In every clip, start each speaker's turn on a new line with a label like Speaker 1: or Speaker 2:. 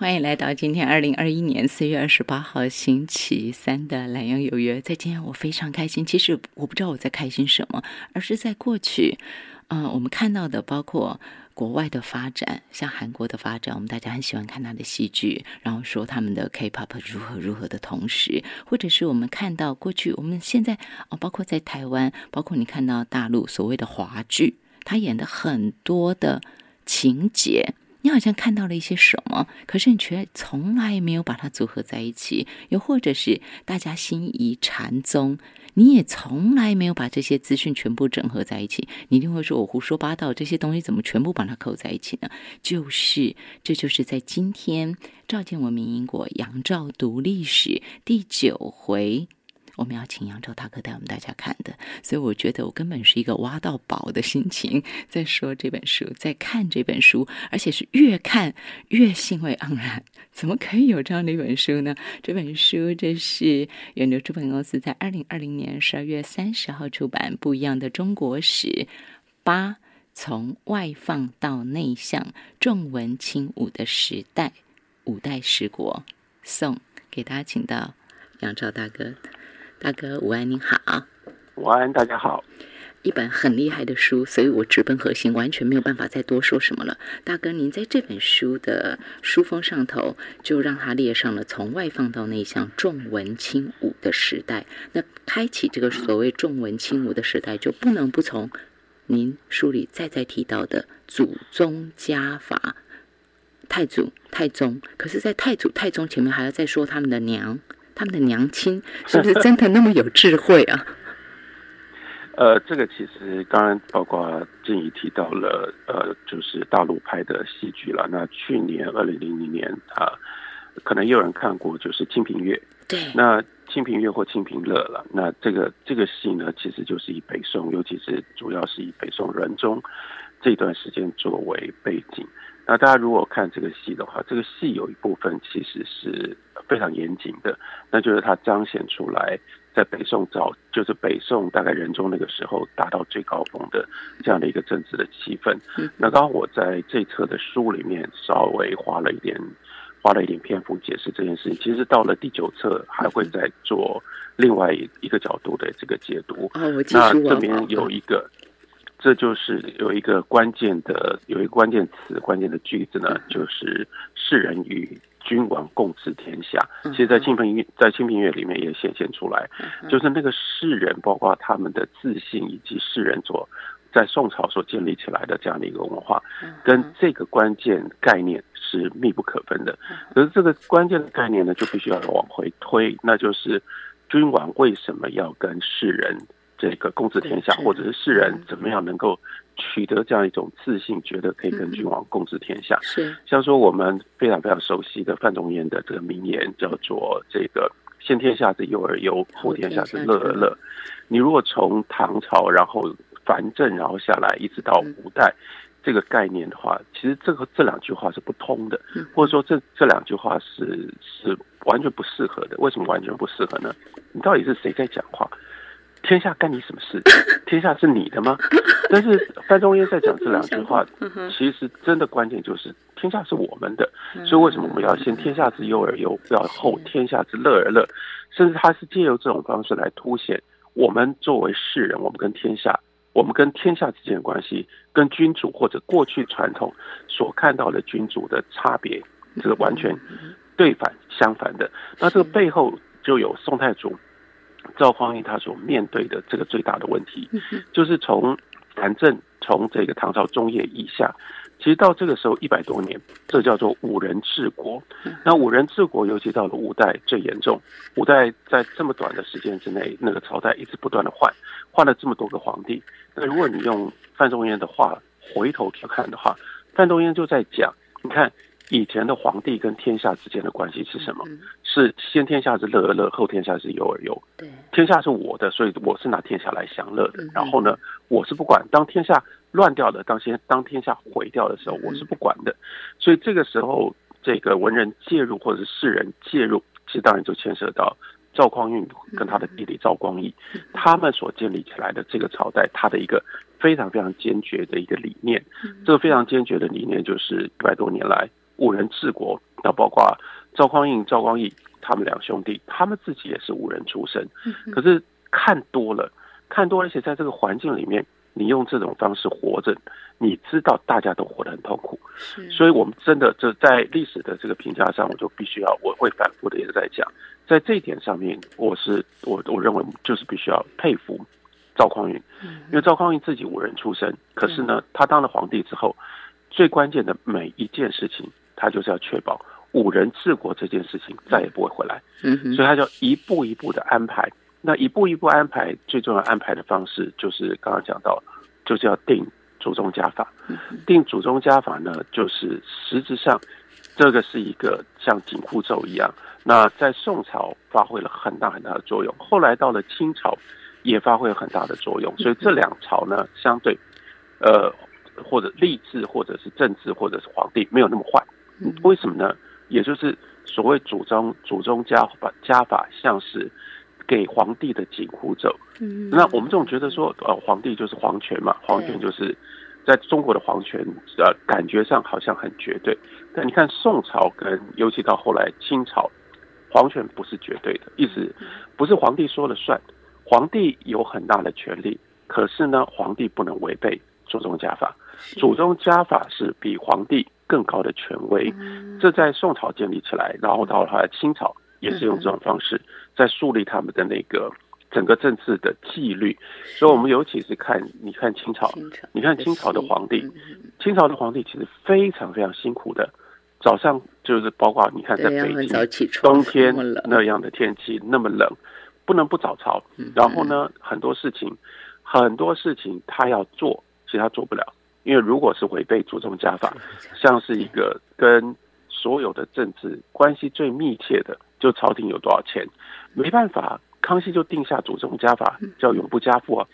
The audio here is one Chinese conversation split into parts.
Speaker 1: 欢迎来到今天二零二一年四月二十八号星期三的懒羊有约。在今天我非常开心，其实我不知道我在开心什么，而是在过去，嗯、我们看到的包括国外的发展，像韩国的发展，我们大家很喜欢看他的戏剧，然后说他们的 K-pop 如何如何的同时，或者是我们看到过去，我们现在哦，包括在台湾，包括你看到大陆所谓的华剧，他演的很多的情节。你好像看到了一些什么，可是你却从来没有把它组合在一起，又或者是大家心仪禅宗，你也从来没有把这些资讯全部整合在一起。你一定会说我胡说八道，这些东西怎么全部把它扣在一起呢？就是，这就是在今天赵建文明英国杨照读历史第九回。我们要请杨照大哥带我们大家看的，所以我觉得我根本是一个挖到宝的心情在说这本书，在看这本书，而且是越看越兴味盎然。怎么可以有这样的一本书呢？这本书这是远流出版公司在二零二零年十二月三十号出版，《不一样的中国史八：从外放到内向，重文轻武的时代，五代十国》送给大家，请到杨照大哥。大哥午安，您好。
Speaker 2: 午安，大家好。
Speaker 1: 一本很厉害的书，所以我直奔核心，完全没有办法再多说什么了。大哥，您在这本书的书封上头就让它列上了从外放到内向、重文轻武的时代。那开启这个所谓重文轻武的时代，就不能不从您书里再再提到的祖宗家法、太祖、太宗。可是，在太祖、太宗前面还要再说他们的娘。他们的娘亲是不是真的那么有智慧啊？
Speaker 2: 呃，这个其实刚刚包括静怡提到了，呃，就是大陆拍的戏剧了。那去年二零零零年啊，可能也有人看过，就是《清平乐》。
Speaker 1: 对。
Speaker 2: 那《清平乐》或《清平乐》了，那这个这个戏呢，其实就是以北宋，尤其是主要是以北宋仁宗这段时间作为背景。那大家如果看这个戏的话，这个戏有一部分其实是非常严谨的，那就是它彰显出来在北宋早，就是北宋大概仁宗那个时候达到最高峰的这样的一个政治的气氛。那刚刚我在这册的书里面稍微花了一点花了一点篇幅解释这件事情，其实到了第九册还会再做另外一个角度的这个解读。
Speaker 1: 哦，我
Speaker 2: 那这边有一个。这就是有一个关键的，有一个关键词，关键的句子呢，就是世人与君王共治天下。其实，在清平乐在清平乐里面也显现出来，就是那个世人，包括他们的自信，以及世人所在宋朝所建立起来的这样的一个文化，跟这个关键概念是密不可分的。可是，这个关键的概念呢，就必须要往回推，那就是君王为什么要跟世人？这个共治天下，或者是世人怎么样能够取得这样一种自信，觉得可以跟君王共治天下？
Speaker 1: 是
Speaker 2: 像说我们非常非常熟悉的范仲淹的这个名言，叫做“这个先天下之忧而忧，后天下之乐而乐”。你如果从唐朝，然后藩镇，然后下来一直到五代，这个概念的话，其实这个这两句话是不通的，或者说这这两句话是是完全不适合的。为什么完全不适合呢？你到底是谁在讲话？天下干你什么事？天下是你的吗？但是范仲淹在讲这两句话，其实真的关键就是天下是我们的，所以为什么我们要先天下之忧而忧，不要后天下之乐而乐？甚至他是借由这种方式来凸显我们作为世人，我们跟天下，我们跟天下之间的关系，跟君主或者过去传统所看到的君主的差别，这个完全对反相反的。那这个背后就有宋太祖。赵匡胤他所面对的这个最大的问题，就是从南郑从这个唐朝中叶以下，其实到这个时候一百多年，这叫做五人治国。那五人治国，尤其到了五代最严重。五代在这么短的时间之内，那个朝代一直不断的换，换了这么多个皇帝。那如果你用范仲淹的话回头去看的话，范仲淹就在讲，你看。以前的皇帝跟天下之间的关系是什么？是先天下之乐而乐，后天下之忧而忧。
Speaker 1: 对，
Speaker 2: 天下是我的，所以我是拿天下来享乐的。然后呢，我是不管。当天下乱掉的，当先当天下毁掉的时候，我是不管的。所以这个时候，这个文人介入或者是世人介入，其实当然就牵涉到赵匡胤跟他的弟弟赵光义，他们所建立起来的这个朝代，他的一个非常非常坚决的一个理念。这个非常坚决的理念，就是一百多年来。五人治国，那包括赵匡胤、赵光义他们两兄弟，他们自己也是五人出身，可是看多了，看多了，而且在这个环境里面，你用这种方式活着，你知道大家都活得很痛苦，所以我们真的就在历史的这个评价上，我就必须要我会反复的也在讲，在这一点上面，我是我我认为就是必须要佩服赵匡胤，因为赵匡胤自己武人出身，可是呢，他当了皇帝之后，最关键的每一件事情，他就是要确保五人治国这件事情再也不会回来，嗯所以他就一步一步的安排。那一步一步安排，最重要安排的方式就是刚刚讲到，就是要定祖宗家法。定祖宗家法呢，就是实质上这个是一个像紧箍咒一样。那在宋朝发挥了很大很大的作用，后来到了清朝也发挥了很大的作用。所以这两朝呢，相对呃或者吏治或者是政治或者是皇帝没有那么坏。为什么呢？也就是所谓祖宗祖宗家法家法，像是。给皇帝的紧箍咒，嗯那我们这种觉得说，呃，皇帝就是皇权嘛，皇权就是在中国的皇权，呃，感觉上好像很绝对。但你看宋朝跟尤其到后来清朝，皇权不是绝对的，意思不是皇帝说了算，皇帝有很大的权利，可是呢，皇帝不能违背祖宗家法，祖宗家法是比皇帝更高的权威。这在宋朝建立起来，然后到后来清朝。也是用这种方式在树立他们的那个整个政治的纪律，所以我们尤其是看，你看清朝，你看清朝的皇帝，清朝的皇帝其实非常非常辛苦的，早上就是包括你看在北京冬天那样的天气那么冷，不能不早朝，然后呢很多事情很多事情他要做，其实他做不了，因为如果是违背祖宗家法，像是一个跟所有的政治关系最密切的。就朝廷有多少钱，没办法，康熙就定下祖宗家法，叫永不加赋啊。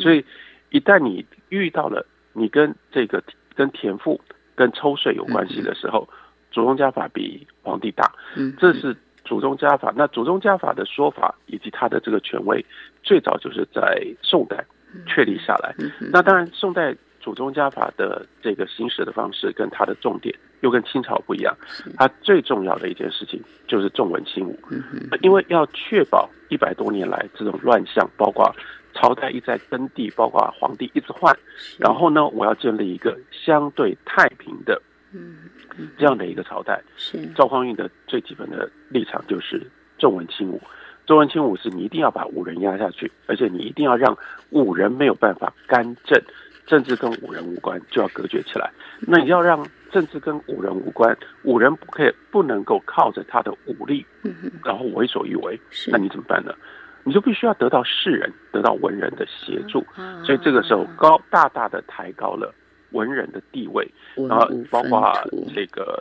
Speaker 2: 所以一旦你遇到了你跟这个跟田赋、跟抽税有关系的时候，祖宗家法比皇帝大。这是祖宗家法。那祖宗家法的说法以及他的这个权威，最早就是在宋代确立下来。那当然，宋代祖宗家法的这个行使的方式跟它的重点。又跟清朝不一样，它最重要的一件事情就是重文轻武，因为要确保一百多年来这种乱象，包括朝代一再更替，包括皇帝一直换，然后呢，我要建立一个相对太平的，这样的一个朝代。是赵匡胤的最基本的立场就是重文轻武，重文轻武是你一定要把武人压下去，而且你一定要让武人没有办法干政，政治跟武人无关，就要隔绝起来。那你要让政治跟武人无关，武人不可以不能够靠着他的武力，然后为所欲为。那你怎么办呢？你就必须要得到世人、得到文人的协助。所以这个时候高大大的抬高了文人的地位，然后包括这个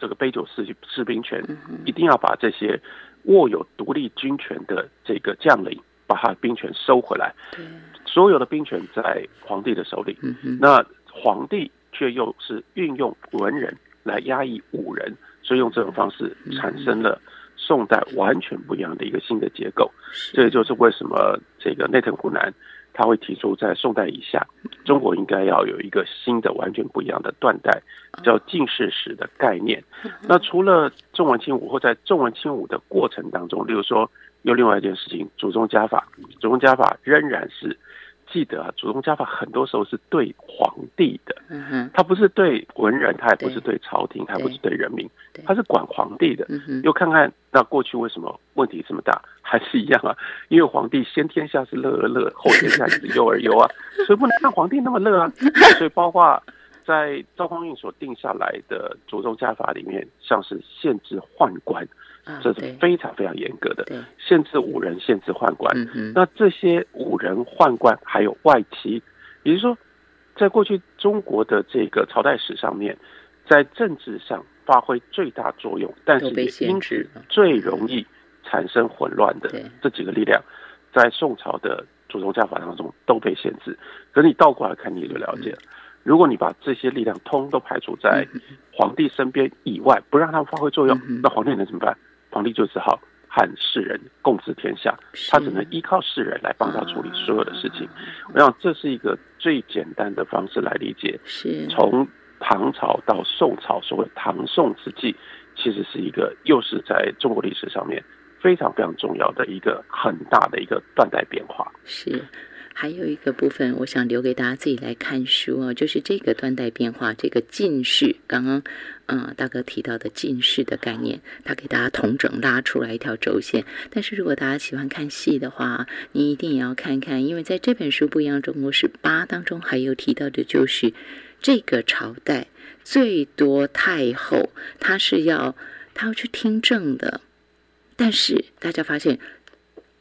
Speaker 2: 这个杯酒释释兵权，一定要把这些握有独立军权的这个将领，把他的兵权收回来。所有的兵权在皇帝的手里。那皇帝。却又是运用文人来压抑武人，所以用这种方式产生了宋代完全不一样的一个新的结构。这也就是为什么这个内藤湖南他会提出，在宋代以下，中国应该要有一个新的完全不一样的断代，叫近世史的概念。那除了重文轻武，或在重文轻武的过程当中，例如说有另外一件事情，祖宗家法，祖宗家法仍然是。记得啊，祖宗家法很多时候是对皇帝的，嗯哼他不是对文人，他也不是对朝廷，他不是对人民，他是管皇帝的。又看看那过去为什么问题这么大，还是一样啊？因为皇帝先天下是乐而乐，后天下是忧而忧啊，所以不能让皇帝那么乐啊。所以包括在赵匡胤所定下来的祖宗家法里面，像是限制宦官。这是非常非常严格的，限制五人，限制宦官。那这些五人宦官还有外戚，也就是说，在过去中国的这个朝代史上面，在政治上发挥最大作用，但是也因此最容易产生混乱的这几个力量，在宋朝的祖宗家法当中都被限制。可是你倒过来看，你也就了解了。如果你把这些力量通都排除在皇帝身边以外，不让他们发挥作用，那皇帝能怎么办？皇帝就只好和世人共治天下，他只能依靠世人来帮他处理所有的事情。我想这是一个最简单的方式来理解，从唐朝到宋朝，所谓唐宋之际，其实是一个又是在中国历史上面非常非常重要的一个很大的一个断代变化。
Speaker 1: 是。还有一个部分，我想留给大家自己来看书哦，就是这个断代变化，这个近视，刚刚嗯大哥提到的近视的概念，他给大家同整拉出来一条轴线。但是如果大家喜欢看戏的话，你一定也要看看，因为在这本书《不一样中国史八》当中，还有提到的就是这个朝代最多太后，她是要她要去听政的，但是大家发现。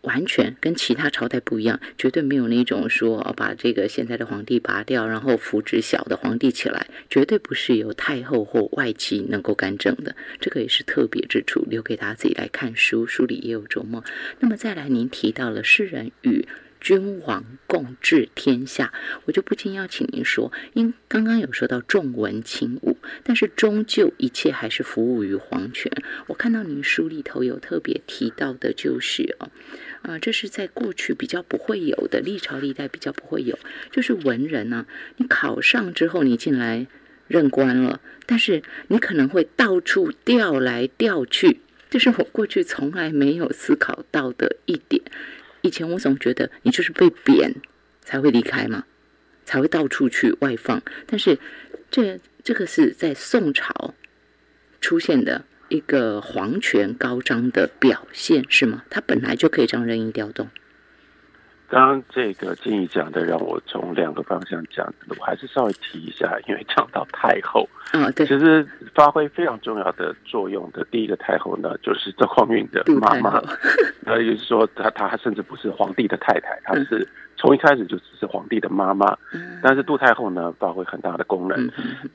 Speaker 1: 完全跟其他朝代不一样，绝对没有那种说把这个现在的皇帝拔掉，然后扶植小的皇帝起来，绝对不是由太后或外戚能够干政的。这个也是特别之处，留给大家自己来看书，书里也有琢磨。那么再来，您提到了世人与。君王共治天下，我就不禁要请您说，因刚刚有说到重文轻武，但是终究一切还是服务于皇权。我看到您书里头有特别提到的，就是哦，啊，这是在过去比较不会有的，历朝历代比较不会有，就是文人呢，你考上之后你进来任官了，但是你可能会到处调来调去，这是我过去从来没有思考到的一点。以前我总觉得你就是被贬才会离开嘛，才会到处去外放。但是这这个是在宋朝出现的一个皇权高涨的表现，是吗？他本来就可以这样任意调动。
Speaker 2: 刚刚这个建议讲的，让我从两个方向讲，我还是稍微提一下，因为讲到太后，
Speaker 1: 嗯，对，
Speaker 2: 其实发挥非常重要的作用的第一个太后呢，就是赵匡胤的妈妈，那也就是说，她她甚至不是皇帝的太太，她是从一开始就只是皇帝的妈妈，但是杜太后呢，发挥很大的功能，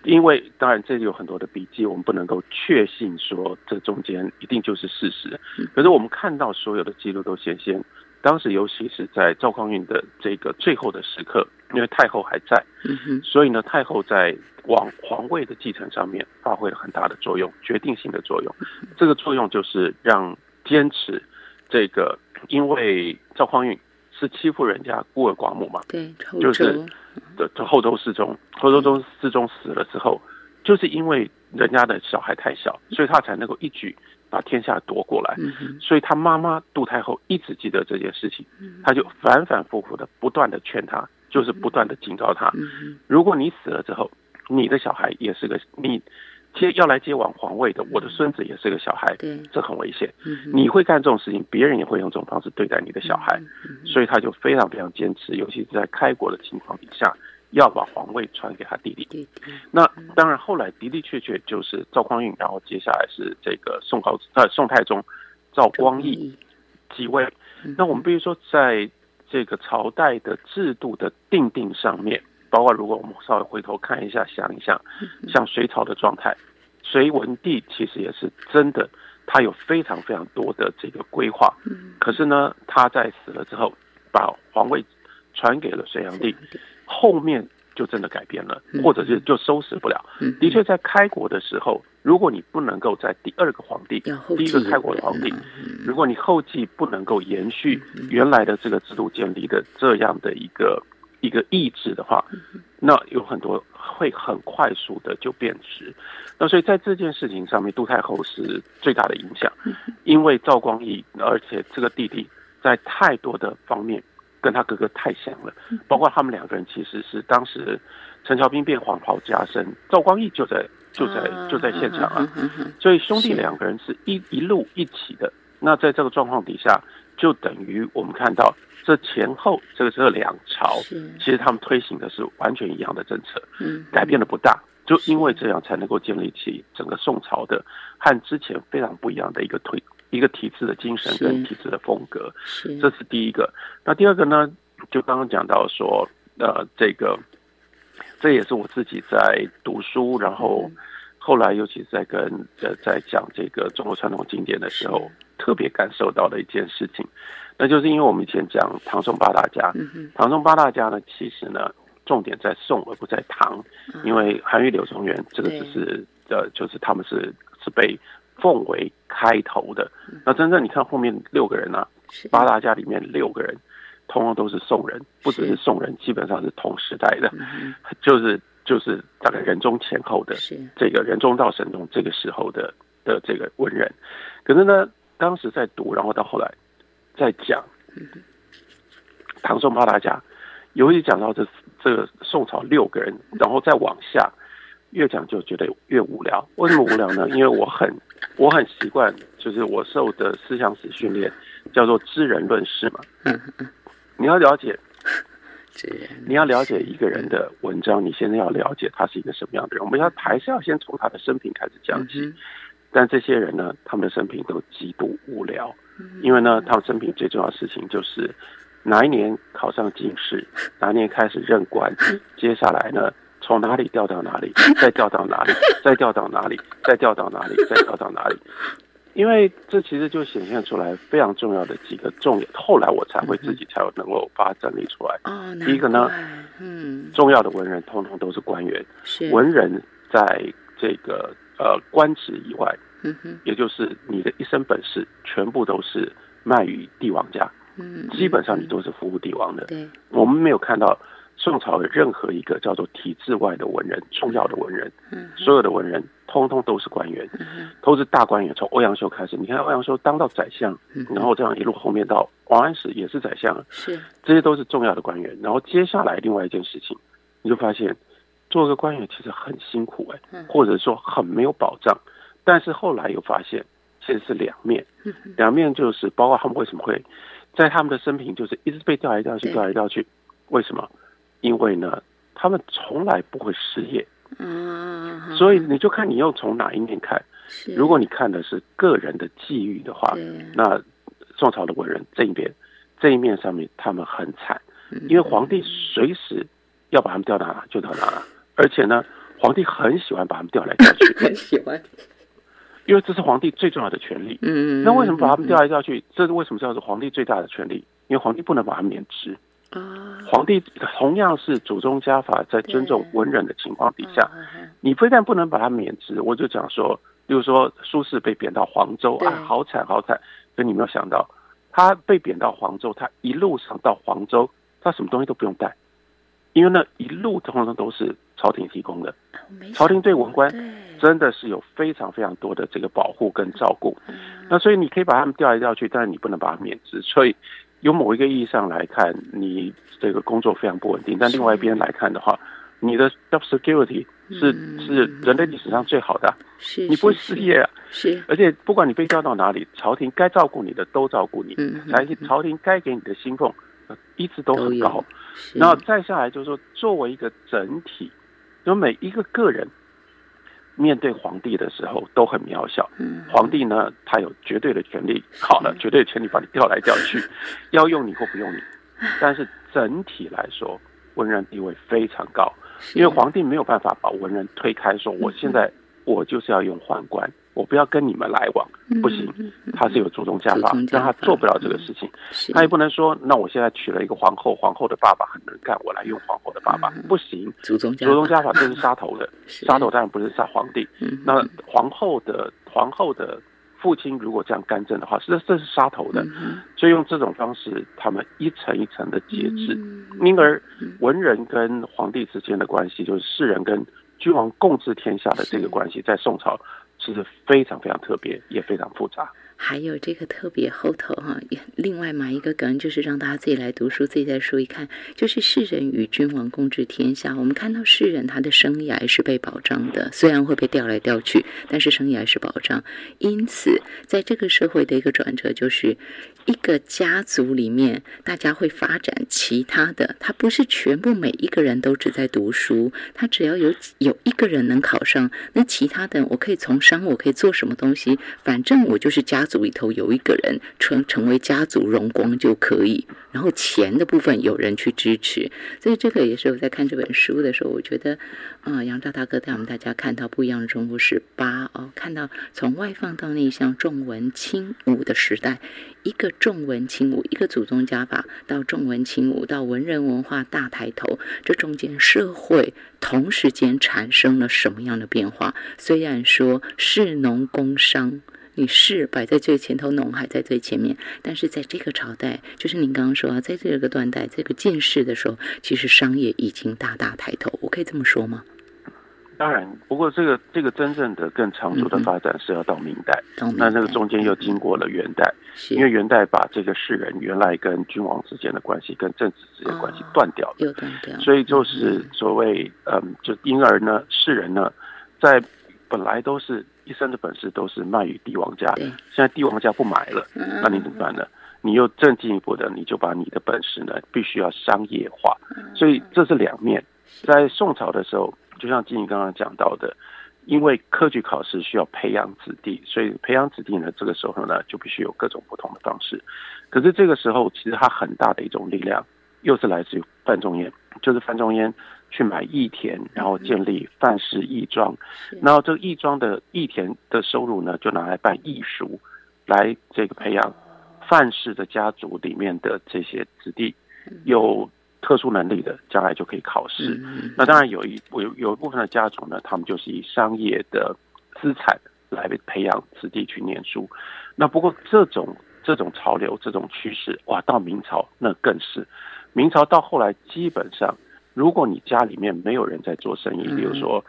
Speaker 2: 因为当然这里有很多的笔记，我们不能够确信说这中间一定就是事实，可是我们看到所有的记录都显现。当时，尤其是在赵匡胤的这个最后的时刻，因为太后还在，所以呢，太后在往皇位的继承上面发挥了很大的作用，决定性的作用。这个作用就是让坚持这个，因为赵匡胤是欺负人家孤儿寡母嘛，
Speaker 1: 对，
Speaker 2: 就是的后周世宗，后周宗世宗死了之后，就是因为人家的小孩太小，所以他才能够一举。把天下夺过来，所以他妈妈杜太后一直记得这件事情，他就反反复复的不断的劝他，就是不断的警告他，如果你死了之后，你的小孩也是个你接要来接往皇位的，我的孙子也是个小孩，这很危险，你会干这种事情，别人也会用这种方式对待你的小孩，所以他就非常非常坚持，尤其是在开国的情况底下。要把皇位传给他弟弟，那当然后来的的确确就是赵匡胤，然后接下来是这个宋高呃宋太宗赵光义继位。那我们比如说在这个朝代的制度的定定上面，包括如果我们稍微回头看一下想一想，像隋朝的状态，隋文帝其实也是真的，他有非常非常多的这个规划，可是呢，他在死了之后，把皇位传给了隋炀帝。后面就真的改变了，或者是就收拾不了。的确，在开国的时候，如果你不能够在第二个皇帝，第一个开国的皇帝，如果你后继不能够延续原来的这个制度建立的这样的一个一个意志的话，那有很多会很快速的就变质。那所以在这件事情上面，杜太后是最大的影响，因为赵光义，而且这个弟弟在太多的方面。跟他哥哥太像了，包括他们两个人其实是当时陈桥兵变黄袍加身，赵光义就在就在就在现场啊，所以兄弟两个人是一一路一起的。那在这个状况底下，就等于我们看到这前后这个这两朝，其实他们推行的是完全一样的政策，改变的不大，就因为这样才能够建立起整个宋朝的和之前非常不一样的一个推。一个体制的精神跟体制的风格，这是第一个。那第二个呢？就刚刚讲到说，呃，这个这也是我自己在读书，然后后来尤其是在跟呃在讲这个中国传统经典的时候，特别感受到的一件事情，那就是因为我们以前讲唐宋八大家，唐宋八大家呢，其实呢重点在宋而不在唐，因为韩愈、柳宗元这个只是呃，就是他们是是被。奉为开头的，那真正你看后面六个人啊，八大家里面六个人，通通都是宋人，不只是宋人，基本上是同时代的，就是就是大概仁宗前后的这个仁宗到神宗这个时候的的这个文人。可是呢，当时在读，然后到后来在讲唐宋八大家，尤其讲到这这个宋朝六个人，然后再往下越讲就觉得越无聊。为什么无聊呢？因为我很我很习惯，就是我受的思想史训练叫做知人论事嘛。
Speaker 1: 嗯嗯，
Speaker 2: 你要了解，你要了解一个人的文章，你现在要了解他是一个什么样的人。我们要还是要先从他的生平开始讲起。
Speaker 1: 嗯
Speaker 2: 但这些人呢，他们的生平都极度无聊，因为呢，他们生平最重要的事情就是哪一年考上进士，哪一年开始任官，接下来呢，从哪里调 到哪里，再调到哪里，再调到哪里，再调到哪里，再调到哪里。因为这其实就显现出来非常重要的几个重点，后来我才会自己才有能够把它整理出来。
Speaker 1: 哦，
Speaker 2: 第一个呢，
Speaker 1: 嗯，
Speaker 2: 重要的文人通通都是官员，
Speaker 1: 是
Speaker 2: 文人在这个呃官职以外，
Speaker 1: 嗯哼
Speaker 2: 也就是你的一身本事全部都是卖于帝王家，
Speaker 1: 嗯，
Speaker 2: 基本上你都是服务帝王的。
Speaker 1: 对
Speaker 2: 我们没有看到宋朝的任何一个叫做体制外的文人，重要的文人，
Speaker 1: 嗯
Speaker 2: 所有的文人通通都是官员，
Speaker 1: 嗯
Speaker 2: 都是大官员。从欧阳修开始，你看欧阳修当到宰相，
Speaker 1: 嗯
Speaker 2: 然后这样一路后面到王安石也是宰相，
Speaker 1: 是
Speaker 2: 这些都是重要的官员。然后接下来另外一件事情，你就发现做个官员其实很辛苦哎、
Speaker 1: 嗯
Speaker 2: 或者说很没有保障。但是后来又发现其实是两面，
Speaker 1: 嗯
Speaker 2: 两面就是包括他们为什么会在他们的生平就是一直被调来调去，调来调去，为什么？因为呢，他们从来不会失业，
Speaker 1: 啊，
Speaker 2: 所以你就看你又从哪一面看。
Speaker 1: 是
Speaker 2: 如果你看的是个人的际遇的话，那宋朝的文人这一边这一面上面他们很惨，
Speaker 1: 嗯
Speaker 2: 因为皇帝随时要把他们调到哪就到哪，而且呢，皇帝很喜欢把他们调来调去，
Speaker 1: 很喜欢，
Speaker 2: 因为这是皇帝最重要的权利。
Speaker 1: 嗯，
Speaker 2: 那为什么把他们调来调去？这是为什么叫做皇帝最大的权利？因为皇帝不能把他们免职。
Speaker 1: 啊？
Speaker 2: 皇帝同样是祖宗家法，在尊重文人的情况底下，
Speaker 1: 嗯
Speaker 2: 你非但不能把他免职，我就讲说，例如说苏轼被贬到黄州，啊，好惨好惨。可你没有想到，他被贬到黄州，他一路上到黄州，他什么东西都不用带，因为那一路通通都是朝廷提供的，朝廷对文官真的是有非常非常多的这个保护跟照顾。
Speaker 1: 嗯
Speaker 2: 那所以你可以把他们调来调去，但是你不能把他免职。所以有某一个意义上来看，你这个工作非常不稳定。但另外一边来看的话，你的 job security 是
Speaker 1: 嗯
Speaker 2: 是人类历史上最好的你不会失业啊。
Speaker 1: 是
Speaker 2: 而且不管你被调到哪里，朝廷该照顾你的都照顾你，
Speaker 1: 嗯嗯
Speaker 2: 而且朝廷该给你的薪俸呃一直都很高。
Speaker 1: 是
Speaker 2: 然后再下来就是说，作为一个整体，就每一个个人面对皇帝的时候都很渺小。
Speaker 1: 嗯。
Speaker 2: 皇帝呢，他有绝对的权利，好了，绝对的权利把你调来调去，要用你或不用你。但是整体来说，文人地位非常高，因为皇帝没有办法把文人推开，说我现在我就是要用宦官，我不要跟你们来往，不行他是有祖宗家法
Speaker 1: 祖宗，家
Speaker 2: 让他做不了这个事情。他也不能说，那我现在娶了一个皇后，皇后的爸爸很能干，我来用皇后的爸爸，不行。
Speaker 1: 祖宗家
Speaker 2: 祖宗家法这是杀头的，杀头当然不是杀皇帝，
Speaker 1: 嗯
Speaker 2: 那皇后的皇后的父亲如果这样干政的话，是这是杀头的。
Speaker 1: 嗯
Speaker 2: 所以用这种方式，他们一层一层的节制，
Speaker 1: 嗯
Speaker 2: 因而文人跟皇帝之间的关系，就是世人跟君王共治天下的这个关系，在宋朝是非常非常特别，也非常复杂。
Speaker 1: 还有这个特别后头哈，另外埋一个梗，就是让大家自己来读书，自己再说一看，就是世人与君王共治天下。我们看到世人他的生涯是被保障的，虽然会被调来调去，但是生涯是保障。因此，在这个社会的一个转折，就是一个家族里面，大家会发展其他的，他不是全部每一个人都只在读书，他只要有有一个人能考上，那其他的我可以从商，我可以做什么东西，反正我就是家族里头有一个人成成为家族荣光就可以，然后钱的部分有人去支持，所以这个也是我在看这本书的时候，我觉得，啊、杨照大哥带我们大家看到不一样的中国史八哦，看到从外放到内向重文轻武的时代，一个重文轻武，一个祖宗家法到重文轻武，到文人文化大抬头，这中间社会同时间产生了什么样的变化？虽然说士农工商你是摆在最前头，农还在最前面。但是在这个朝代，就是您刚刚说啊，在这个断代、这个进士的时候，其实商业已经大大抬头，我可以这么说吗？
Speaker 2: 当然，不过这个这个真正的更长足的发展是要到明代，那那个中间又经过了元代，因为元代把这个士人原来跟君王之间的关系、跟政治之间关系断掉了，
Speaker 1: 断掉，
Speaker 2: 所以就是所谓嗯，就因而呢，士人呢，在本来都是一生的本事都是卖于帝王家，现在帝王家不买了，那你怎么办呢？你又更进一步的，你就把你的本事呢，必须要商业化，所以这是两面。在宋朝的时候。就像金怡刚刚讲到的，因为科举考试需要培养子弟，所以培养子弟呢，这个时候呢就必须有各种不同的方式。可是这个时候，其实它很大的一种力量，又是来自于范仲淹，就是范仲淹去买义田，然后建立范氏义庄，然后这个义庄的义田的收入呢，就拿来办义塾，来这个培养范氏的家族里面的这些子弟，有。特殊能力的将来就可以考试。那当然有一有有一部分的家族呢，他们就是以商业的资产来培养子弟去念书。那不过这种这种潮流、这种趋势，哇，到明朝那更是。明朝到后来，基本上如果你家里面没有人在做生意，比如说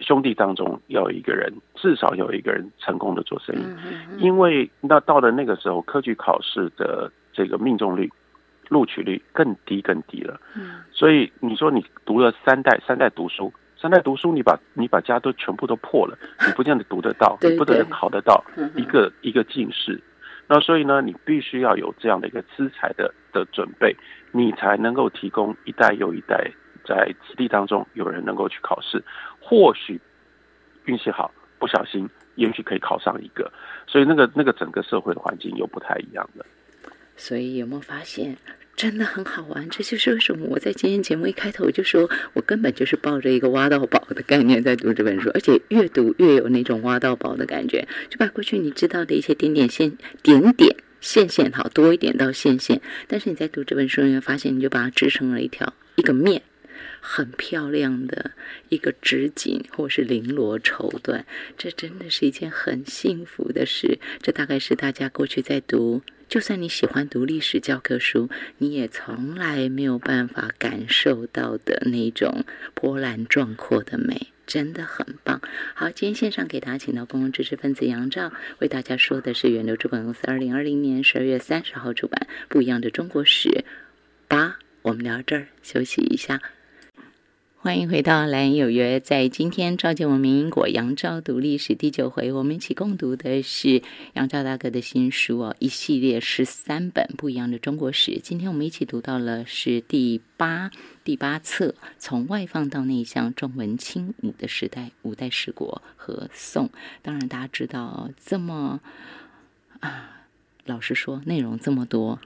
Speaker 2: 兄弟当中要有一个人，至少有一个人成功的做生意，因为那到了那个时候，科举考试的这个命中率。录取率更低更低了，嗯，所以你说你读了三代三代读书，三代读书你把你把家都全部都破了，你不见得读得到，你不得考得到一个一个进士，那所以呢，你必须要有这样的一个资财的的准备，你才能够提供一代又一代在子弟当中有人能够去考试，或许运气好，不小心也许可以考上一个，所以那个那个整个社会的环境又不太一样了。
Speaker 1: 所以有没有发现？真的很好玩，这就是为什么我在今天节目一开头就说，我根本就是抱着一个挖到宝的概念在读这本书，而且越读越有那种挖到宝的感觉，就把过去你知道的一些点点线、点点线线好多一点到线线，但是你在读这本书，你会发现，你就把它织成了一条一个面，很漂亮的一个织锦，或是绫罗绸缎，这真的是一件很幸福的事。这大概是大家过去在读。就算你喜欢读历史教科书，你也从来没有办法感受到的那种波澜壮阔的美，真的很棒。好，今天线上给大家请到公共知识分子杨照，为大家说的是远流出版公司二零二零年十二月三十号出版《不一样的中国史》八。我们聊这儿，休息一下。欢迎回到《蓝有约》。在今天《召见我民因果杨照读历史》第九回，我们一起共读的是杨照大哥的新书哦，一系列十三本不一样的中国史。今天我们一起读到了是第八第八册，从外放到内向，重文轻武的时代，五代十国和宋。当然，大家知道这么啊，老实说，内容这么多。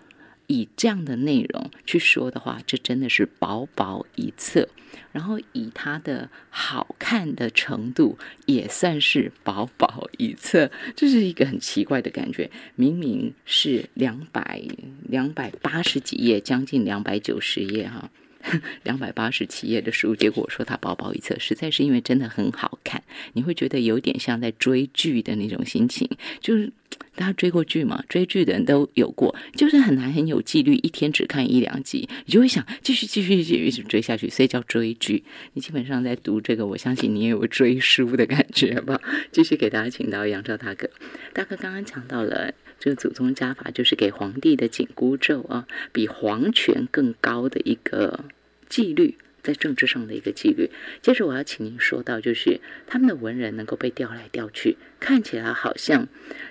Speaker 1: 以这样的内容去说的话，这真的是薄薄一册。然后以它的好看的程度，也算是薄薄一册。这是一个很奇怪的感觉。明明是两百两百八十几页，将近两百九十页哈，两百八十七页的书，结果说它薄薄一册，实在是因为真的很好看，你会觉得有点像在追剧的那种心情，就是。大家追过剧嘛？追剧的人都有过，就是很难很有纪律，一天只看一两集，你就会想继续继续继续一直追下去，所以叫追剧。你基本上在读这个，我相信你也有追书的感觉吧？继续给大家请到杨照大哥，大哥刚刚讲到了这个祖宗家法，就是给皇帝的紧箍咒啊，比皇权更高的一个纪律。在政治上的一个纪律。接着我要请您说到，就是他们的文人能够被调来调去，看起来好像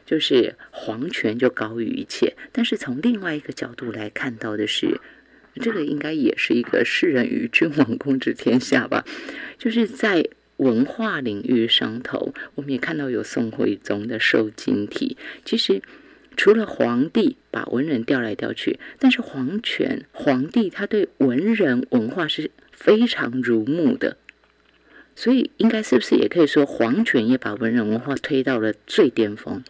Speaker 1: 就是皇权就高于一切。但是从另外一个角度来看到的是，这个应该也是一个世人与君王共治天下吧。就是在文化领域上头，我们也看到有宋徽宗的受经体。其实除了皇帝把文人调来调去，但是皇权皇帝他对文人文化是。非常如目的，所以应该是不是也可以说，皇权也把文人文化推到了最巅峰？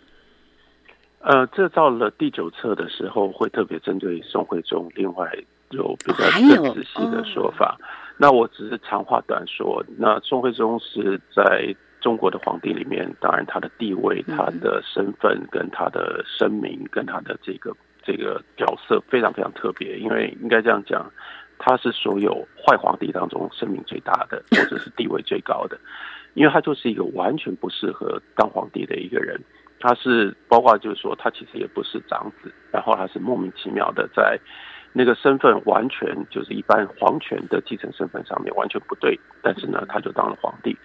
Speaker 2: 呃，这到了第九册的时候，会特别针对宋徽宗，另外有比较仔细的说法。那我只是长话短说，那宋徽宗是在中国的皇帝里面，当然他的地位、他的身份、跟他的声名、跟他的这个这个角色非常非常特别。因为应该这样讲，他是所有坏皇帝当中声名最大的，或者是地位最高的，因为他就是一个完全不适合当皇帝的一个人。他是包括就是说，他其实也不是长子，然后他是莫名其妙的在。那个身份完全就是一般皇权的继承身份上面完全不对，但是呢，他就当了皇帝。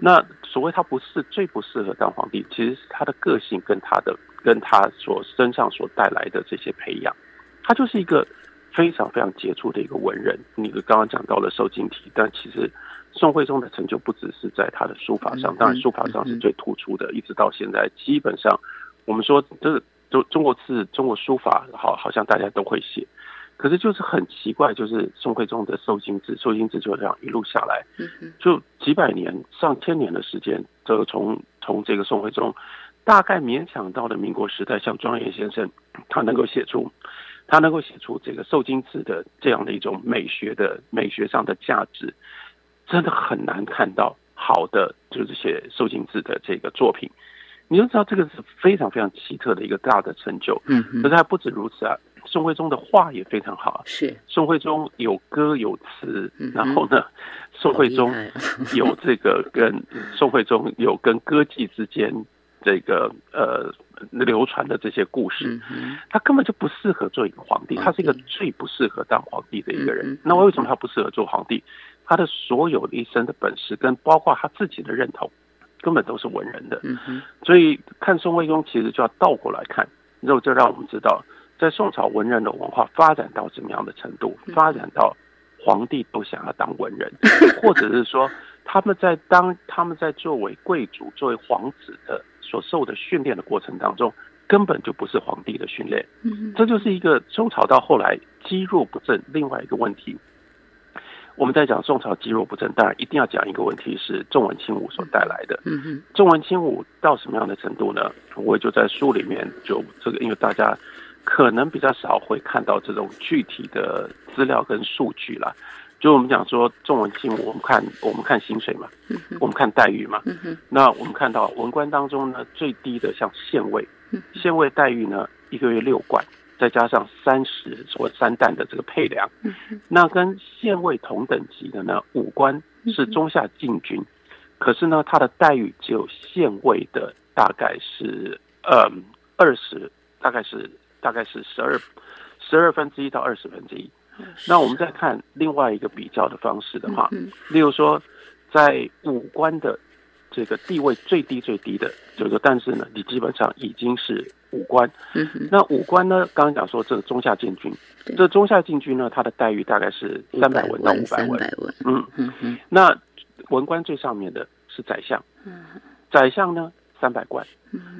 Speaker 2: 那所谓他不是最不适合当皇帝，其实是他的个性跟他的跟他所身上所带来的这些培养，他就是一个非常非常杰出的一个文人。你刚刚讲到了瘦金体，但其实宋徽宗的成就不只是在他的书法上，当然书法上是最突出的，一直到现在，基本上我们说这个中中国字、中国书法，好好像大家都会写。可是就是很奇怪，就是宋徽宗的瘦金字，瘦金字就这样一路下来，就几百年、上千年的时间，这个从从这个宋徽宗，大概勉强到了民国时代，像庄严先生，他能够写出，他能够写出这个受精字的这样的一种美学的美学上的价值，真的很难看到好的就是写受精字的这个作品。你就知道这个是非常非常奇特的一个大的成就。
Speaker 1: 嗯，
Speaker 2: 可是还不止如此啊。宋徽宗的画也非常好，
Speaker 1: 是
Speaker 2: 宋徽宗有歌有词，然后呢，宋徽宗有这个跟 宋徽宗有跟歌妓之间这个呃流传的这些故事，他根本就不适合做一个皇帝，他是一个最不适合当皇帝的一个人。那为什么他不适合做皇帝？他的所有一生的本事跟包括他自己的认同，根本都是文人的。所以看宋徽宗其实就要倒过来看，然后这让我们知道。在宋朝文人的文化发展到什么样的程度？发展到皇帝都想要当文人，或者是说他们在当他们在作为贵族、作为皇子的所受的训练的过程当中，根本就不是皇帝的训练。这就是一个宋朝到后来积弱不振另外一个问题。我们在讲宋朝积弱不振，当然一定要讲一个问题是重文轻武所带来的。重文轻武到什么样的程度呢？我就在书里面就这个，因为大家。可能比较少会看到这种具体的资料跟数据了。就我们讲说，重文轻武，我们看我们看薪水嘛，我们看待遇嘛。那我们看到文官当中呢，最低的像县尉，县尉待遇呢一个月六贯，再加上三十或三担的这个配粮。那跟县尉同等级的呢，武官是中下禁军，可是呢，他的待遇只有县尉的大概是呃二十，大概是。大概是十二十二分之一到二十分之一。那我们再看另外一个比较的方式的话，例如说，在五官的这个地位最低最低的，就是说，但是呢，你基本上已经是五官。那五官呢，刚刚讲说这个中下禁军，这中下禁军呢，它的待遇大概是三百文到五百文。嗯嗯。那文官最上面的是宰相。宰相呢？三百贯，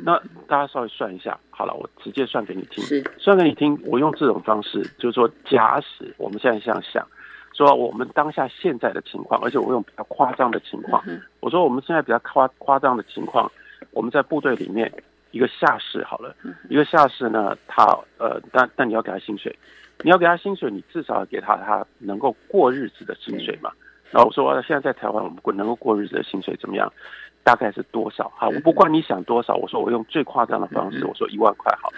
Speaker 2: 那大家稍微算一下，好了，我直接算给你听。算给你听，我用这种方式，就是说，假使我们现在这样想，说我们当下现在的情况，而且我用比较夸张的情况，我说我们现在比较夸夸张的情况，我们在部队里面一个下士好了，一个下士呢，他呃，但但你要给他薪水，你要给他薪水，你至少要给他他能够过日子的薪水嘛。然后我说，现在在台湾，我们能够过日子的薪水怎么样？大概是多少？哈，我不管你想多少，我说我用最夸张的方式，我说一万块好。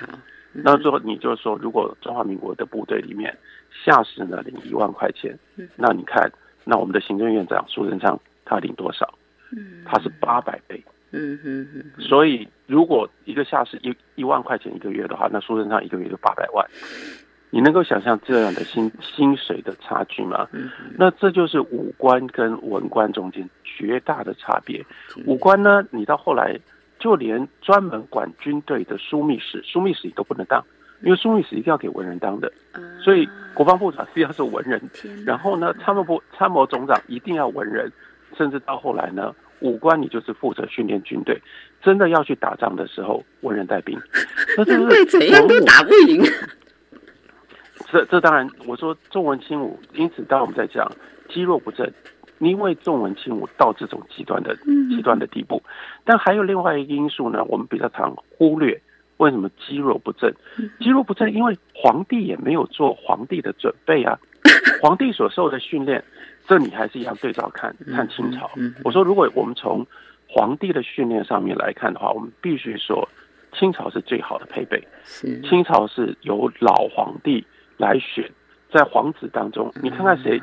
Speaker 2: 那最后你就说，如果中华民国的部队里面下士呢领一万块钱，那你看，那我们的行政院长苏贞昌他领多少？他是八百倍。所以如果一个下士一一万块钱一个月的话，那苏贞昌一个月就八百万。你能够想象这样的薪薪水的差距吗？那这就是武官跟文官中间绝大的差别。武官呢，你到后来就连专门管军队的枢密使，枢密使你都不能当，因为枢密使一定要给文人当的。所以国防部长是要是文人，然后呢，参谋部参谋总长一定要文人，甚至到后来呢，武官你就是负责训练军队，真的要去打仗的时候，文人带兵，
Speaker 1: 那这是怎样都打不赢。
Speaker 2: 这这当然，我说重文轻武，因此当我们在讲肌肉不振，因为重文轻武到这种极端的极端的地步。但还有另外一个因素呢，我们比较常忽略。为什么肌肉不振？肌肉不振，因为皇帝也没有做皇帝的准备啊。皇帝所受的训练，这你还是一样对照看看清朝。我说，如果我们从皇帝的训练上面来看的话，我们必须说清朝是最好的配备。
Speaker 1: 是
Speaker 2: 清朝是由老皇帝来选，在皇子当中，你看看谁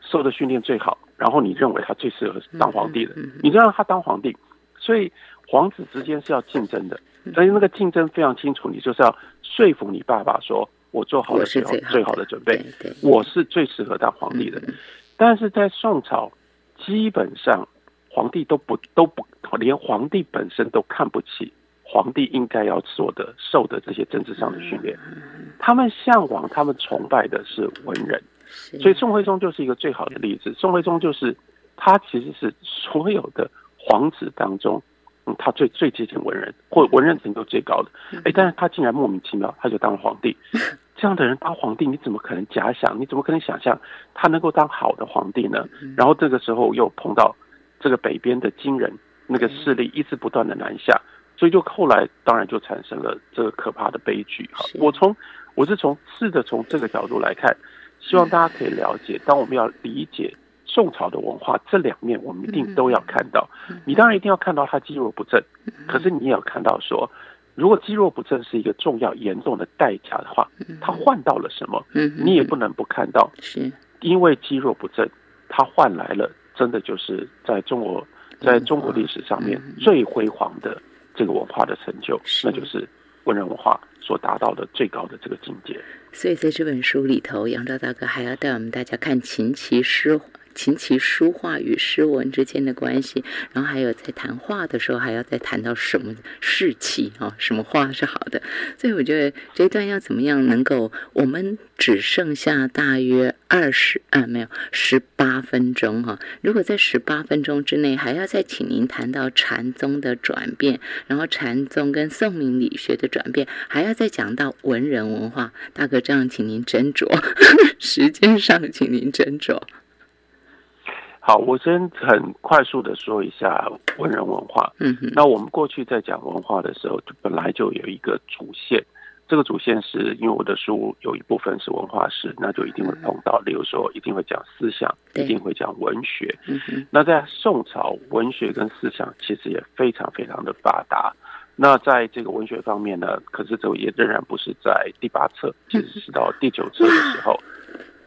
Speaker 2: 受的训练最好，然后你认为他最适合当皇帝的，你就让他当皇帝。所以皇子之间是要竞争的，所以那个竞争非常清楚，你就是要说服你爸爸说，我做好了最好最好的准备，我是最适合当皇帝的。但是在宋朝，基本上皇帝都不都不连皇帝本身都看不起皇帝应该要做的受的这些政治上的训练，他们向往他们崇拜的是文人，所以宋徽宗就是一个最好的例子。宋徽宗就是他其实是所有的。皇子当中，嗯，他最最接近文人，或文人程度最高的，哎，但是他竟然莫名其妙他就当了皇帝。这样的人当皇帝，你怎么可能假想？你怎么可能想象他能够当好的皇帝呢？然后这个时候又碰到这个北边的金人那个势力一直不断的南下，所以就后来当然就产生了这个可怕的悲剧。哈，我从我是从试着从这个角度来看，希望大家可以了解，当我们要理解。宋朝的文化这两面，我们一定都要看到。你当然一定要看到他积弱不振，可是你也要看到说，如果积弱不振是一个重要严重的代价的话，他换到了什么？你也不能不看到。
Speaker 1: 是，
Speaker 2: 因为积弱不振，他换来了真的就是在中国在中国历史上面最辉煌的这个文化的成就，那就是文人文化所达到的最高的这个境界。
Speaker 1: 所以在这本书里头，杨照大哥还要带我们大家看琴棋诗。琴棋书画与诗文之间的关系，然后还有在谈话的时候，还要再谈到什么士气啊，什么话是好的。所以我觉得这一段要怎么样能够，我们只剩下大约二十啊，没有十八分钟哈。如果在十八分钟之内，还要再请您谈到禅宗的转变，然后禅宗跟宋明理学的转变，还要再讲到文人文化，大哥这样，请您斟酌，时间上请您斟酌。
Speaker 2: 好，我先很快速的说一下文人文化。
Speaker 1: 嗯哼，
Speaker 2: 那我们过去在讲文化的时候，本来就有一个主线。这个主线是因为我的书有一部分是文化史，那就一定会碰到，例如说一定会讲思想，一定会讲文学。
Speaker 1: 嗯哼
Speaker 2: 那在宋朝，文学跟思想其实也非常非常的发达。那在这个文学方面呢，可是这也仍然不是在第八册，其实是到第九册的时候。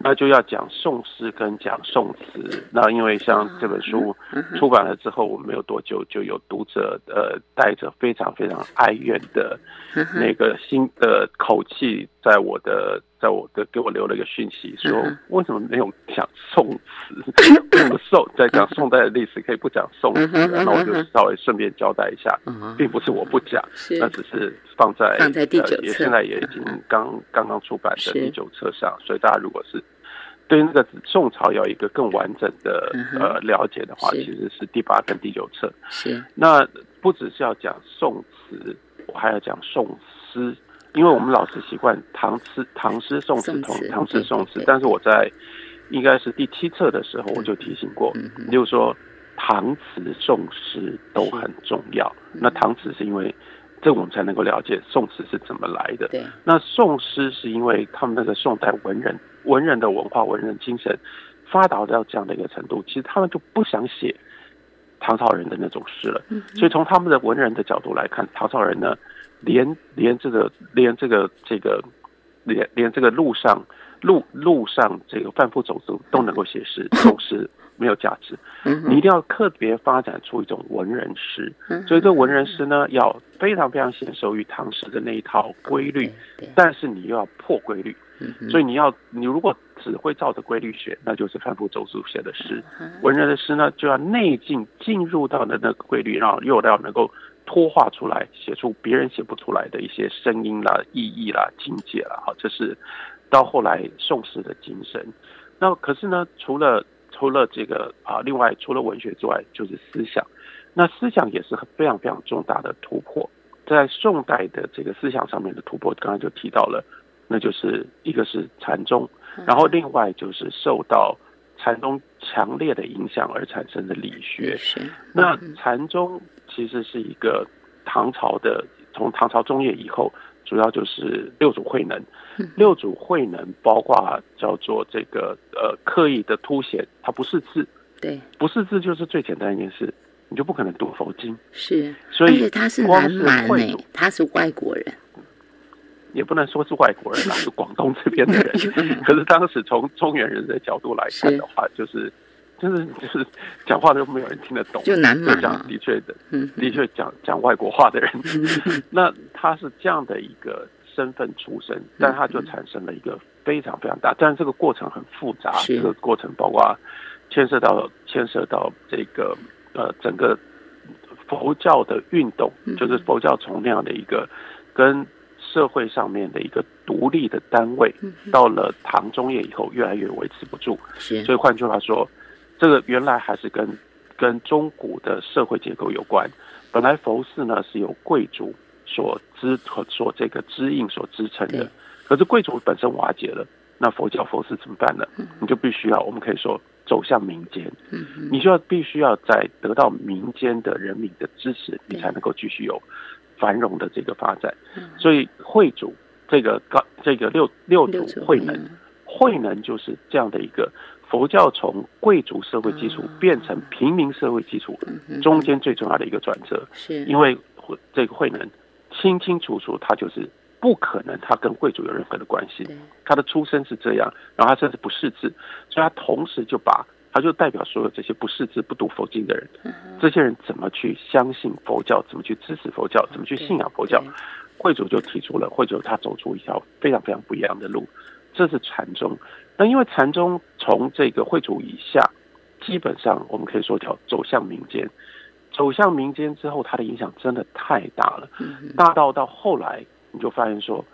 Speaker 2: 那就要讲宋诗跟讲宋词。那因为像这本书出版了之后，我没有多久就有读者呃带着非常非常哀怨的那个心的口气，在我的在我的给我留了一个讯息，说为什么没有讲宋词？为什么宋在讲宋代的历史可以不讲宋词？那我就稍微顺便交代一下，并不是我不讲，那只是放在
Speaker 1: 放在第九
Speaker 2: 册，现在也已经刚刚刚出版的第九册上，所以大家如果是。对那个宋朝有一个更完整的呃了解的话，其实是第八跟第九册。
Speaker 1: 是。
Speaker 2: 那不只是要讲宋词，我还要讲宋诗，因为我们老是习惯唐诗、唐诗宋词同唐诗宋词，但是我在应该是第七册的时候我就提醒过，就是说唐词宋诗都很重要。那唐词是因为这我们才能够了解宋词是怎么来的。
Speaker 1: 对，
Speaker 2: 那宋诗是因为他们那个宋代文人。文人的文化、文人精神发达到这样的一个程度，其实他们就不想写唐朝人的那种诗了。所以从他们的文人的角度来看，唐朝人呢，连连这个连这个这个连连这个路上路路上这个贩夫走卒都能够写诗，这种诗没有价值。你一定要特别发展出一种文人诗。所以这文人诗呢，要非常非常娴熟于唐诗的那一套规律，但是你又要破规律。所以你要，你如果只会照着规律写，那就是反复走书写的诗。文人的诗呢，就要内进进入到的那个规律，然后又要能够脱化出来，写出别人写不出来的一些声音啦、意义啦、境界啦。好，这是到后来宋诗的精神。那可是呢，除了除了这个啊，另外除了文学之外，就是思想。那思想也是非常非常重大的突破，在宋代的这个思想上面的突破，刚才就提到了。那就是一个是禅宗，然后另外就是受到禅宗强烈的影响而产生的理学。那禅宗其实是一个唐朝的，从唐朝中叶以后，主要就是六祖慧能。六祖慧能包括叫做这个呃刻意的凸显，它不是字，
Speaker 1: 对，
Speaker 2: 不是字就是最简单一件事，你就不可能读佛经。
Speaker 1: 是，
Speaker 2: 所以
Speaker 1: 他是南蛮诶，他是外国人，
Speaker 2: 也不能说是外国人啦，是广东这边的人。可是当时从中原人的角度来看的话，就是就是就是讲话都没有人听得懂，
Speaker 1: 就难嘛。
Speaker 2: 讲的确的，的确讲讲外国话的人。那他是这样的一个身份出身，但他就产生了一个非常非常大，但是这个过程很复杂，这个过程包括牵涉到牵涉到这个呃整个佛教的运动，就是佛教从那样的一个跟。社会上面的一个独立的单位，到了唐中叶以后，越来越维持不住。所以换句话说，这个原来还是跟跟中古的社会结构有关。本来佛寺呢是由贵族所支和所这个支应所支撑的，可是贵族本身瓦解了，那佛教佛寺怎么办呢？你就必须要，我们可以说走向民间。你就要必须要在得到民间的人民的支持，你才能够继续有。繁荣的这个发展，所以会主这个高这个六六祖慧能，慧能就是这样的一个佛教从贵族社会基础变成平民社会基础中间最重要的一个转折。
Speaker 1: 是，
Speaker 2: 因为这个慧能清清楚楚，他就是不可能他跟贵族有任何的关系，他的出身是这样，然后他甚至不识字，所以他同时就把。他就代表所有这些不识字、不读佛经的人，这些人怎么去相信佛教？怎么去支持佛教？怎么去信仰佛教？慧主就提出了，慧主他走出一条非常非常不一样的路，这是禅宗。那因为禅宗从这个慧主以下，基本上我们可以说叫走向民间，走向民间之后，它的影响真的太大了，大到到后来你就发现说，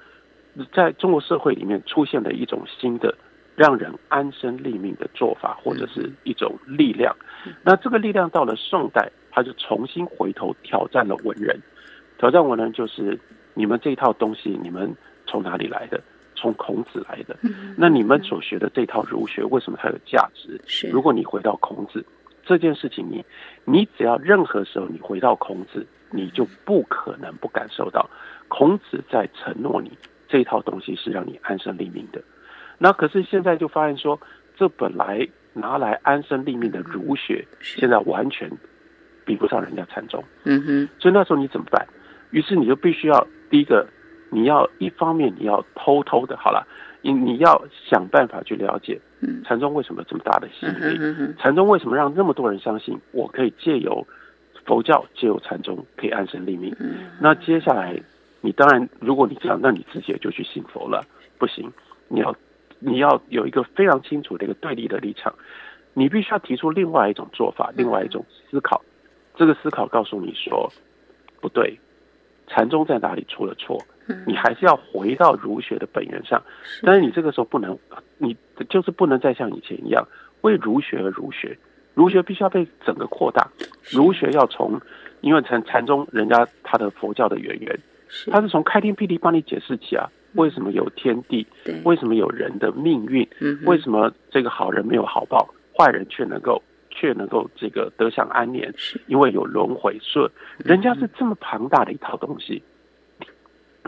Speaker 2: 在中国社会里面出现了一种新的。让人安身立命的做法，或者是一种力量。那这个力量到了宋代，它就重新回头挑战了文人。挑战文人就是你们这一套东西，你们从哪里来的？从孔子来的。那你们所学的这套儒学，为什么它有价值？如果你回到孔子这件事情，你你只要任何时候你回到孔子，你就不可能不感受到孔子在承诺你这一套东西是让你安身立命的。那可是现在就发现说，这本来拿来安身立命的儒学，现在完全比不上人家禅宗。
Speaker 1: 嗯哼。
Speaker 2: 所以那时候你怎么办？于是你就必须要第一个，你要一方面你要偷偷的，好了，你你要想办法去了解禅宗为什么这么大的吸引力，禅宗为什么让那么多人相信我可以借由佛教借由禅宗可以安身立命。那接下来你当然如果你这样，那你自己也就去信佛了，不行，你要。你要有一个非常清楚的一个对立的立场，你必须要提出另外一种做法，另外一种思考。这个思考告诉你说，不对，禅宗在哪里出了错？你还是要回到儒学的本源上。但是你这个时候不能，你就是不能再像以前一样为儒学而儒学。儒学必须要被整个扩大。儒学要从，因为禅禅宗人家他的佛教的渊源，他是从开天辟地帮你解释起啊。为什么有天地？为什么有人的命运？为什么这个好人没有好报，坏人却能够却能够这个得享安年？因为有轮回，顺人家是这么庞大的一套东西。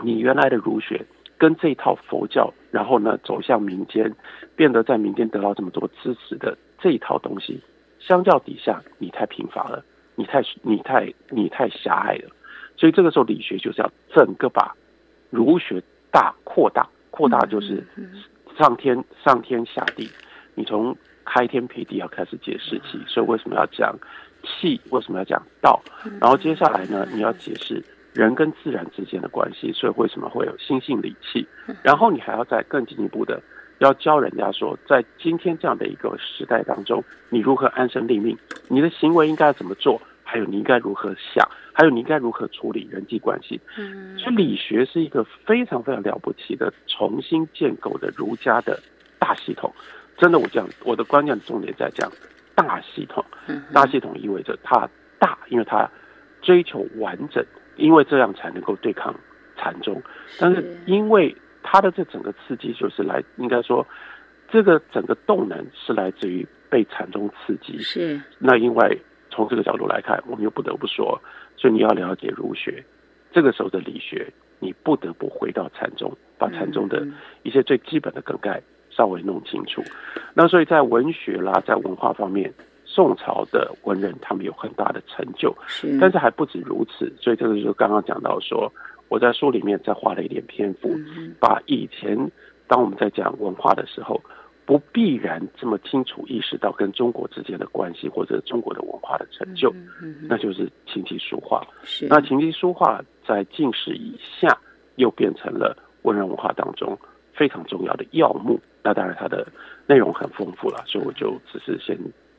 Speaker 2: 你原来的儒学跟这一套佛教，然后呢走向民间，变得在民间得到这么多支持的这一套东西，相较底下，你太贫乏了，你太你太你太狭隘了。所以这个时候，理学就是要整个把儒学。大扩大扩大就是上天上天下地，你从开天辟地要开始解释气，所以为什么要讲气？为什么要讲道？然后接下来呢，你要解释人跟自然之间的关系，所以为什么会有心性理气？然后你还要再更进一步的，要教人家说，在今天这样的一个时代当中，你如何安身立命？你的行为应该怎么做？还有你应该如何想，还有你应该如何处理人际关系。嗯，所以理学是一个非常非常了不起的重新建构的儒家的大系统。真的，我讲我的关键重点在讲大系统。大系统意味着它大，因为它追求完整，因为这样才能够对抗禅宗。但是因为它的这整个刺激，就是来应该说，这个整个动能是来自于被禅宗刺激。
Speaker 1: 是
Speaker 2: 那因为。从这个角度来看，我们又不得不说，所以你要了解儒学，这个时候的理学，你不得不回到禅宗，把禅宗的一些最基本的梗概稍微弄清楚。那所以在文学啦，在文化方面，宋朝的文人他们有很大的成就，
Speaker 1: 是，
Speaker 2: 但是还不止如此。所以这个就是刚刚讲到说，我在书里面再花了一点篇幅，把以前当我们在讲文化的时候，不必然这么清楚意识到跟中国之间的关系或者中国的文化的成就，那就是琴棋书画。
Speaker 1: 是，
Speaker 2: 那琴棋书画在进士以下又变成了文人文化当中非常重要的要目。那当然它的内容很丰富了，所以我就只是先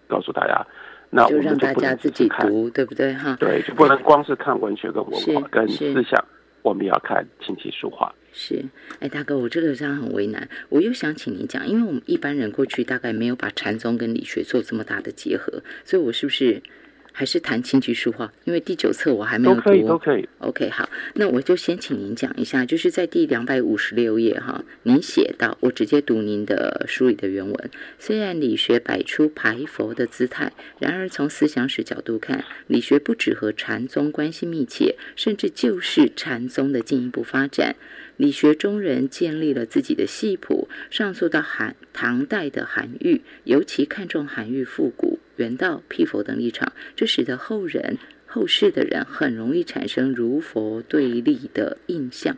Speaker 2: 告诉大家，那我们
Speaker 1: 就让大家自己读，对不对哈？
Speaker 2: 对，就不能光是看文学跟文化跟思想，我们也要看琴棋书画。
Speaker 1: 是，哎，大哥，我这个这样很为难，我又想请您讲，因为我们一般人过去大概没有把禅宗跟理学做这么大的结合，所以我是不是？还是谈琴棋书画，因为第九册我还没有读。
Speaker 2: 都可以，都可以。
Speaker 1: OK，好，那我就先请您讲一下，就是在第两百五十六页哈，您写到，我直接读您的书里的原文。虽然理学摆出排佛的姿态，然而从思想史角度看，理学不只和禅宗关系密切，甚至就是禅宗的进一步发展。理学中人建立了自己的系谱，上溯到韩唐代的韩愈，尤其看重韩愈复古、原道、辟佛等立场，这使得后人、后世的人很容易产生儒佛对立的印象。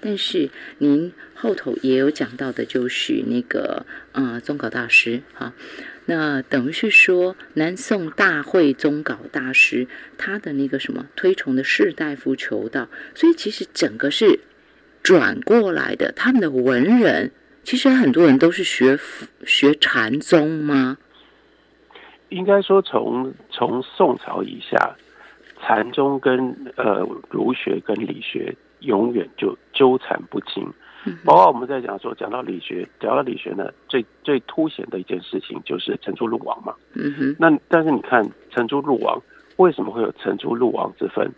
Speaker 1: 但是您后头也有讲到的，就是那个呃宗稿大师哈，那等于是说南宋大会宗稿大师他的那个什么推崇的士大夫求道，所以其实整个是。转过来的，他们的文人其实很多人都是学学禅宗吗？
Speaker 2: 应该说，从从宋朝以下，禅宗跟呃儒学跟理学永远就纠缠不清。包括我们在讲说，讲到理学，讲到理学呢，最最凸显的一件事情就是程朱陆王嘛。
Speaker 1: 嗯哼。
Speaker 2: 那但是你看程朱陆王为什么会有程朱陆王之分？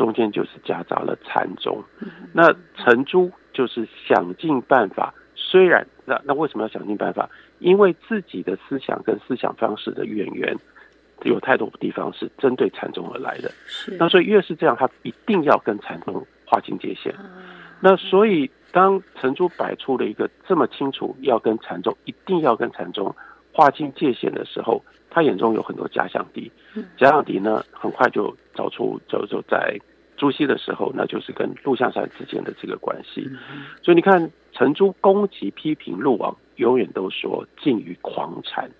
Speaker 2: 中间就是夹杂了禅宗，那程朱就是想尽办法，虽然那那为什么要想尽办法？因为自己的思想跟思想方式的渊源有太多地方是针对禅宗而来的，那所以越是这样，他一定要跟禅宗划清界限。那所以当程朱摆出了一个这么清楚要跟禅宗一定要跟禅宗划清界限的时候，他眼中有很多假想敌，假想敌呢很快就找出就就在。朱熹的时候，那就是跟陆象山之间的这个关系。所以你看，程朱攻击批评陆王，永远都说近于狂禅。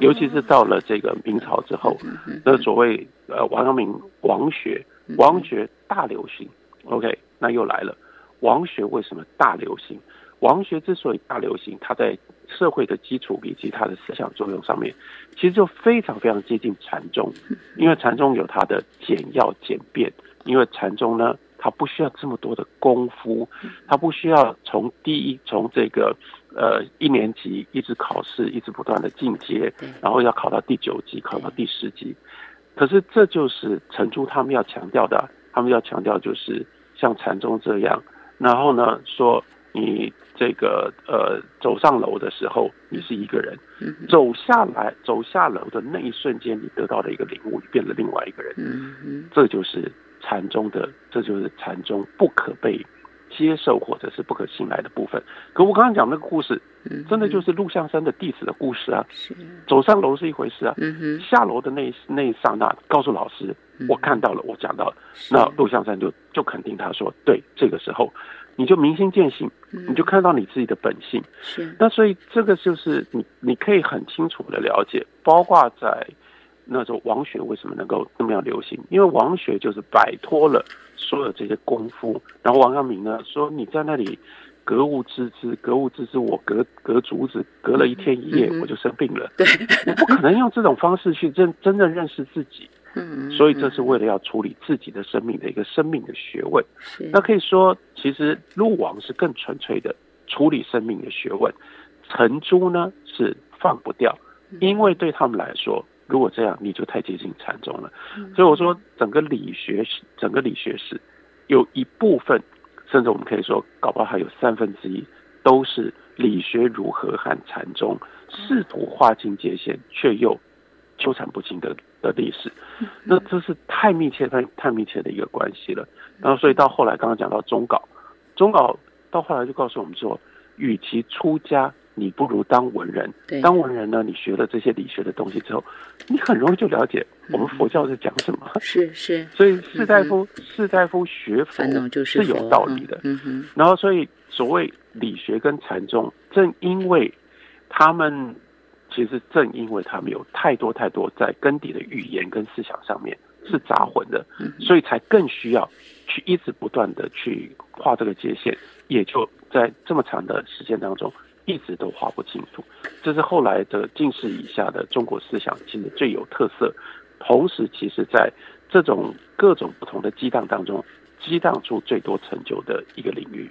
Speaker 2: 尤其是到了这个明朝之后，那所谓呃王阳明王学，王学大流行。OK，那又来了，王学为什么大流行？王学之所以大流行，它在社会的基础以及它的思想作用上面，其实就非常非常接近禅宗，因为禅宗有它的简要简便。因为禅宗呢，它不需要这么多的功夫，它不需要从第一从这个呃一年级一直考试，一直不断的进阶，然后要考到第九级，考到第十级。可是这就是陈朱他们要强调的，他们要强调就是像禅宗这样，然后呢说你这个呃走上楼的时候你是一个人，走下来走下楼的那一瞬间你得到的一个领悟，你变了另外一个人，这就是。禅宗的，这就是禅宗不可被接受或者是不可信赖的部分。可我刚刚讲那个故事，真的就是陆象山的弟子的故事啊。走上楼是一回事啊，下楼的那那一刹那，告诉老师，我看到了，我讲到了，那陆象山就就肯定他说，对，这个时候你就明心见性，你就看到你自己的本性。
Speaker 1: 是。
Speaker 2: 那所以这个就是你你可以很清楚的了解，包括在。那时候王学为什么能够那么样流行？因为王学就是摆脱了所有这些功夫。然后王阳明呢说：“你在那里格物致知，格物致知，我隔隔竹子隔了一天一夜，我就生病了。
Speaker 1: 对，
Speaker 2: 我不可能用这种方式去真真正认识自己。嗯，所以这是为了要处理自己的生命的一个生命的学问。那可以说，其实入王是更纯粹的处理生命的学问，成朱呢是放不掉，因为对他们来说。如果这样，你就太接近禅宗了。所以我说，整个理学史，整个理学史，有一部分，甚至我们可以说，搞不好还有三分之一，都是理学如何和禅宗试图划清界限，却又纠缠不清的的历史。那这是太密切、太太密切的一个关系了。然后，所以到后来，刚刚讲到中稿，中稿到后来就告诉我们说，与其出家，你不如当文人。当文人呢，你学了这些理学的东西之后，你很容易就了解我们佛教在讲什么。
Speaker 1: 是是，
Speaker 2: 所以士大夫士大夫学佛
Speaker 1: 是
Speaker 2: 有道理的。
Speaker 1: 嗯哼。
Speaker 2: 然后，所以所谓理学跟禅宗，正因为他们其实正因为他们有太多太多在根底的语言跟思想上面是杂混的，所以才更需要去一直不断的去画这个界限，也就在这么长的时间当中。一直都画不清楚，这是后来的近世以下的中国思想其实最有特色，同时其实在这种各种不同的激荡当中，激荡出最多成就的一个领域。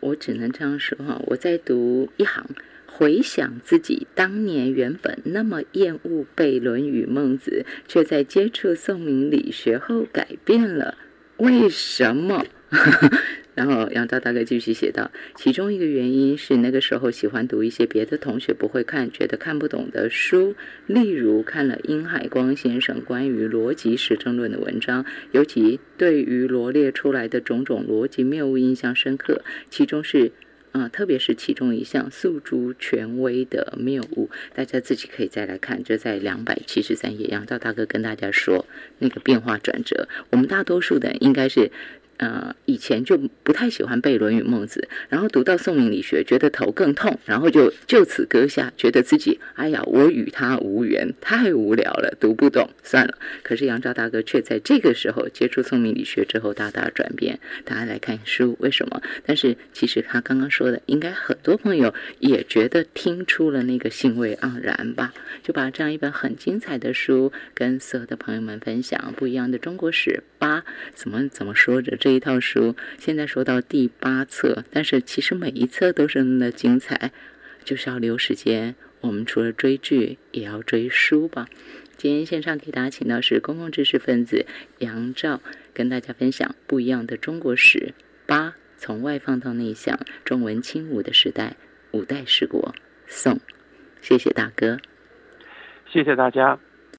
Speaker 1: 我只能这样说哈，我在读一行，回想自己当年原本那么厌恶背《论语》《孟子》，却在接触宋明理学后改变了，为什么？然后杨照大概继续写道：其中一个原因是那个时候喜欢读一些别的同学不会看、觉得看不懂的书，例如看了殷海光先生关于逻辑实证论的文章，尤其对于罗列出来的种种逻辑谬误印象深刻。其中是，啊，特别是其中一项诉诸权威的谬误，大家自己可以再来看，就在两百七十三页。杨照大哥跟大家说那个变化转折，我们大多数的应该是。呃，以前就不太喜欢背《论语》《孟子》，然后读到宋明理学，觉得头更痛，然后就就此搁下，觉得自己哎呀，我与他无缘，太无聊了，读不懂，算了。可是杨照大哥却在这个时候接触宋明理学之后大大转变。大家来看书，为什么？但是其实他刚刚说的，应该很多朋友也觉得听出了那个兴味盎然吧？就把这样一本很精彩的书跟所有的朋友们分享，不一样的中国史八，怎么怎么说着这。一套书现在说到第八册，但是其实每一册都是那么的精彩，就是要留时间。我们除了追剧，也要追书吧。今天线上给大家请到是公共知识分子杨照，跟大家分享不一样的中国史。八从外放到内向，中文轻武的时代，五代十国，宋。谢谢大哥，
Speaker 2: 谢谢大家。